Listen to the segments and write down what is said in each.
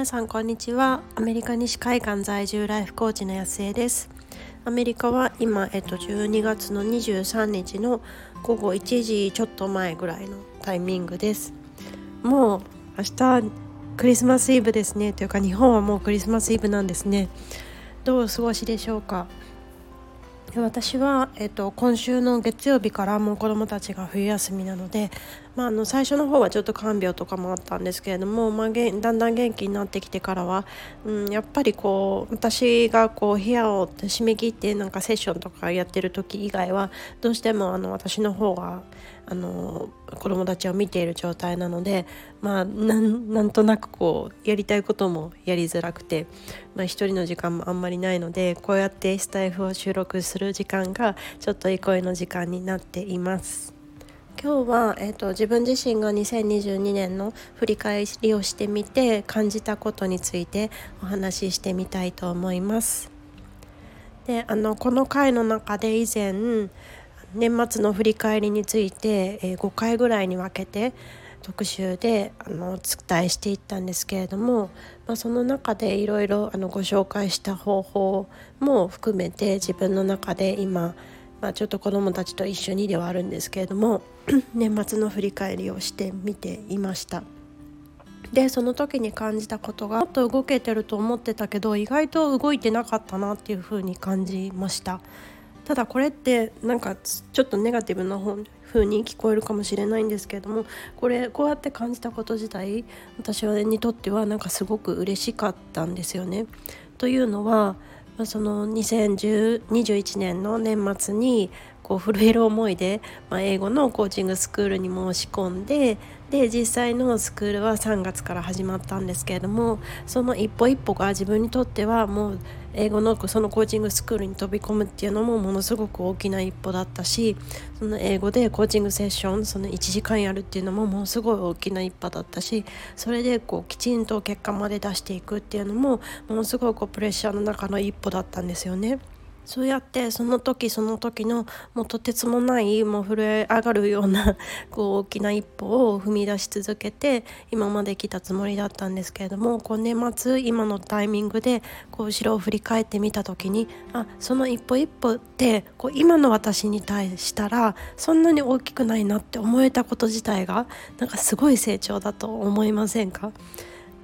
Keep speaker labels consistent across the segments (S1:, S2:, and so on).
S1: 皆さんこんにちは。アメリカ西海岸在住ライフコーチの安江です。アメリカは今、えっと、12月の23日の午後1時ちょっと前ぐらいのタイミングです。もう明日クリスマスイブですね。というか日本はもうクリスマスイブなんですね。どうお過ごしでしょうか？私は、えっと、今週の月曜日からもう子どもたちが冬休みなので、まあ、あの最初の方はちょっと看病とかもあったんですけれども、まあ、だんだん元気になってきてからは、うん、やっぱりこう私がこう部屋を締め切ってなんかセッションとかやってる時以外はどうしてもあの私の方があの子供たちを見ている状態なので、まあ、なんとなくこうやりたいこともやりづらくて、まあ、一人の時間もあんまりないのでこうやってスタイフを収録するる時間がちょっと憩いの時間になっています。今日は、えーと、自分自身が2022年の振り返りをしてみて感じたことについてお話ししてみたいと思います。であのこの回の中で以前年末の振り返りについて、えー、5回ぐらいに分けて特集であのお伝えしていったんですけれども、まあ、その中でいろいろご紹介した方法も含めて自分の中で今、まあ、ちょっと子どもたちと一緒にではあるんですけれども 年末の振り返りをしてみていました。でその時に感じたことがもっと動けてると思ってたけど意外と動いてなかったなっていうふうに感じました。ただこれってなんかちょっとネガティブな風に聞こえるかもしれないんですけれどもこれこうやって感じたこと自体私にとってはなんかすごく嬉しかったんですよね。というのはその2021年の年末にこう震える思いで、まあ、英語のコーチングスクールに申し込んでで実際のスクールは3月から始まったんですけれどもその一歩一歩が自分にとってはもう英語のそのコーチングスクールに飛び込むっていうのもものすごく大きな一歩だったしその英語でコーチングセッションその1時間やるっていうのもものすごい大きな一歩だったしそれでこうきちんと結果まで出していくっていうのもものすごいプレッシャーの中の一歩だったんですよね。そうやってその時その時のもうとてつもないもう震え上がるような こう大きな一歩を踏み出し続けて今まで来たつもりだったんですけれどもこう年末今のタイミングでこう後ろを振り返ってみた時にあその一歩一歩ってこう今の私に対したらそんなに大きくないなって思えたこと自体がなんかすごい成長だと思いませんか？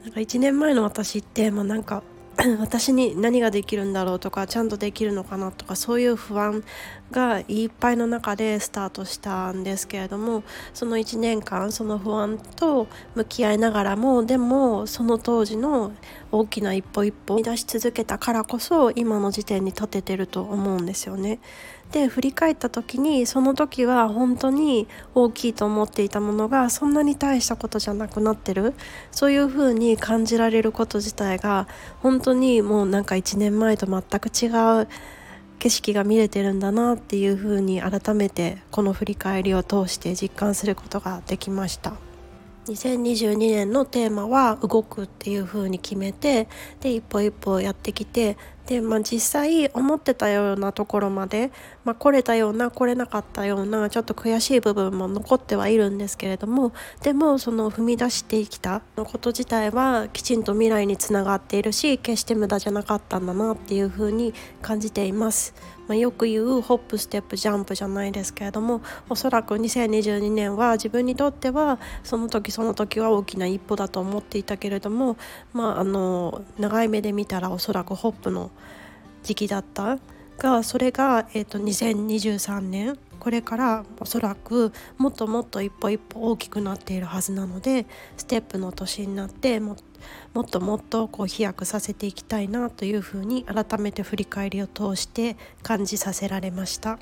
S1: なんか1年前の私って、まあ、なんか 私に何ができるんだろうとかちゃんとできるのかなとかそういう不安がいっぱいの中でスタートしたんですけれどもその1年間その不安と向き合いながらもでもその当時の大きな一歩一歩を出し続けたからこそ今の時点に立ててると思うんですよね。で振り返った時にその時は本当に大きいと思っていたものがそんなに大したことじゃなくなってるそういう風に感じられること自体が本当当にもうなんか1年前と全く違う景色が見れてるんだなっていう風に改めてこの振り返りを通して実感することができました。2022年のテーマは動くっていう風に決めてで一歩一歩やってきてで、まあ、実際思ってたようなところまで、まあ、来れたような来れなかったようなちょっと悔しい部分も残ってはいるんですけれどもでもその踏み出してきたのこと自体はきちんと未来につながっているし決して無駄じゃなかったんだなっていう風に感じています。まあ、よく言うホップステップジャンプじゃないですけれどもおそらく2022年は自分にとってはその時その時は大きな一歩だと思っていたけれども、まあ、あの長い目で見たらおそらくホップの時期だったがそれが、えーと、2023年これからおそらくもっともっと一歩一歩大きくなっているはずなのでステップの年になってももっともっとこう飛躍させていきたいなというふうに改めて振り返りを通して感じさせられました。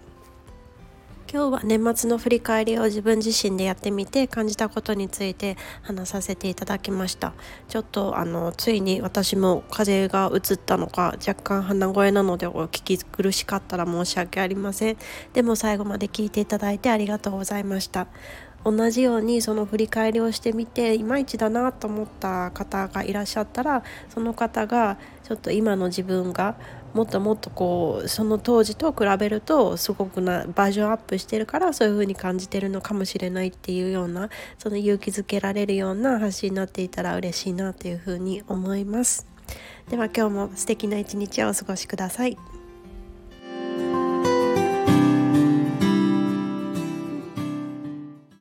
S1: 今日は年末の振り返りを自分自身でやってみて感じたことについて話させていただきました。ちょっとあのついに私も風邪がうったのか若干鼻声なのでお聞き苦しかったら申し訳ありません。でも最後まで聞いていただいてありがとうございました。同じようにその振り返りをしてみていまいちだなと思った方がいらっしゃったらその方がちょっと今の自分がもっともっとこうその当時と比べるとすごくなバージョンアップしてるからそういう風に感じてるのかもしれないっていうようなその勇気づけられるような発信になっていたら嬉しいなという風に思います。では今日も素敵な一日をお過ごしください。